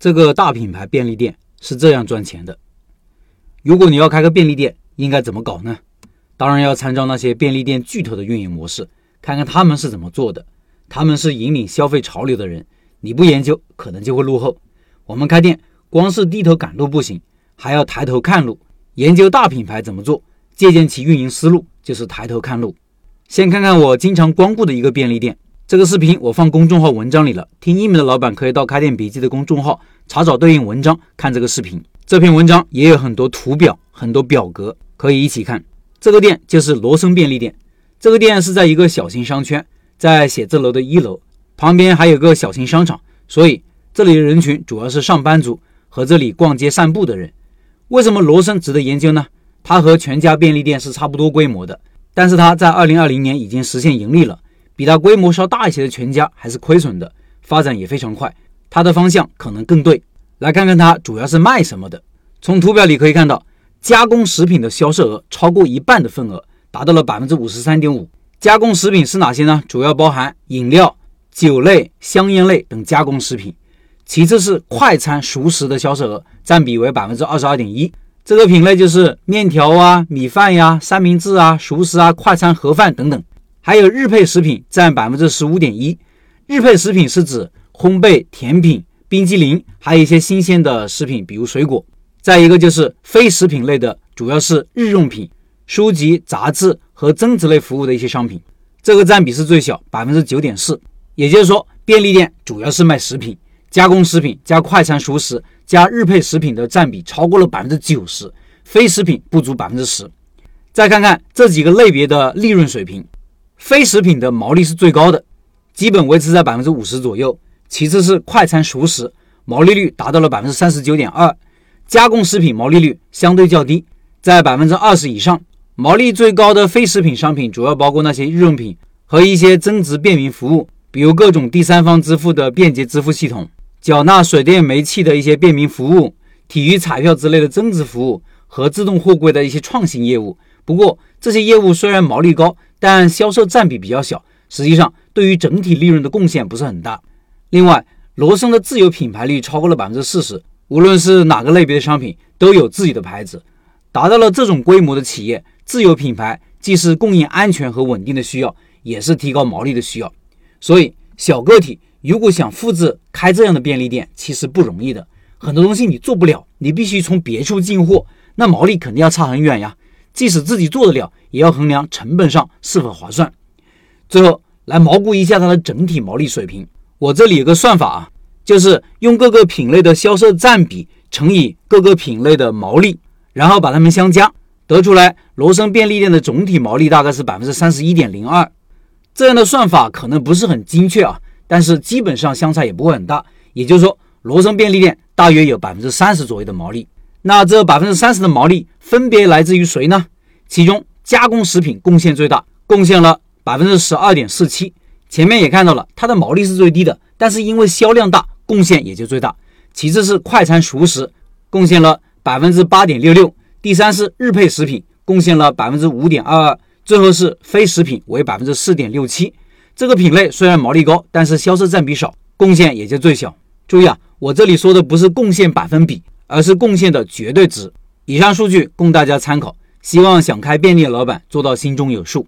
这个大品牌便利店是这样赚钱的。如果你要开个便利店，应该怎么搞呢？当然要参照那些便利店巨头的运营模式，看看他们是怎么做的。他们是引领消费潮流的人，你不研究，可能就会落后。我们开店，光是低头赶路不行，还要抬头看路，研究大品牌怎么做，借鉴其运营思路，就是抬头看路。先看看我经常光顾的一个便利店。这个视频我放公众号文章里了，听音频的老板可以到开店笔记的公众号查找对应文章看这个视频。这篇文章也有很多图表、很多表格，可以一起看。这个店就是罗森便利店，这个店是在一个小型商圈，在写字楼的一楼，旁边还有个小型商场，所以这里的人群主要是上班族和这里逛街散步的人。为什么罗森值得研究呢？它和全家便利店是差不多规模的，但是它在二零二零年已经实现盈利了。比它规模稍大一些的全家还是亏损的，发展也非常快，它的方向可能更对。来看看它主要是卖什么的。从图表里可以看到，加工食品的销售额超过一半的份额，达到了百分之五十三点五。加工食品是哪些呢？主要包含饮料、酒类、香烟类等加工食品。其次是快餐熟食的销售额，占比为百分之二十二点一。这个品类就是面条啊、米饭呀、三明治啊、熟食啊、快餐盒饭等等。还有日配食品占百分之十五点一，日配食品是指烘焙、甜品、冰激凌，还有一些新鲜的食品，比如水果。再一个就是非食品类的，主要是日用品、书籍、杂志和增值类服务的一些商品，这个占比是最小，百分之九点四。也就是说，便利店主要是卖食品、加工食品加快餐熟食加日配食品的占比超过了百分之九十，非食品不足百分之十。再看看这几个类别的利润水平。非食品的毛利是最高的，基本维持在百分之五十左右。其次是快餐熟食，毛利率达到了百分之三十九点二。加工食品毛利率相对较低，在百分之二十以上。毛利最高的非食品商品主要包括那些日用品和一些增值便民服务，比如各种第三方支付的便捷支付系统，缴纳水电煤气的一些便民服务，体育彩票之类的增值服务和自动货柜的一些创新业务。不过这些业务虽然毛利高，但销售占比比较小，实际上对于整体利润的贡献不是很大。另外，罗森的自有品牌率超过了百分之四十，无论是哪个类别的商品都有自己的牌子。达到了这种规模的企业，自有品牌既是供应安全和稳定的需要，也是提高毛利的需要。所以，小个体如果想复制开这样的便利店，其实不容易的。很多东西你做不了，你必须从别处进货，那毛利肯定要差很远呀。即使自己做得了，也要衡量成本上是否划算。最后来毛估一下它的整体毛利水平。我这里有个算法啊，就是用各个品类的销售占比乘以各个品类的毛利，然后把它们相加，得出来罗森便利店的总体毛利大概是百分之三十一点零二。这样的算法可能不是很精确啊，但是基本上相差也不会很大。也就是说，罗森便利店大约有百分之三十左右的毛利。那这百分之三十的毛利分别来自于谁呢？其中加工食品贡献最大，贡献了百分之十二点四七。前面也看到了，它的毛利是最低的，但是因为销量大，贡献也就最大。其次是快餐熟食，贡献了百分之八点六六。第三是日配食品，贡献了百分之五点二二。最后是非食品为百分之四点六七。这个品类虽然毛利高，但是销售占比少，贡献也就最小。注意啊，我这里说的不是贡献百分比。而是贡献的绝对值。以上数据供大家参考，希望想开便利的老板做到心中有数。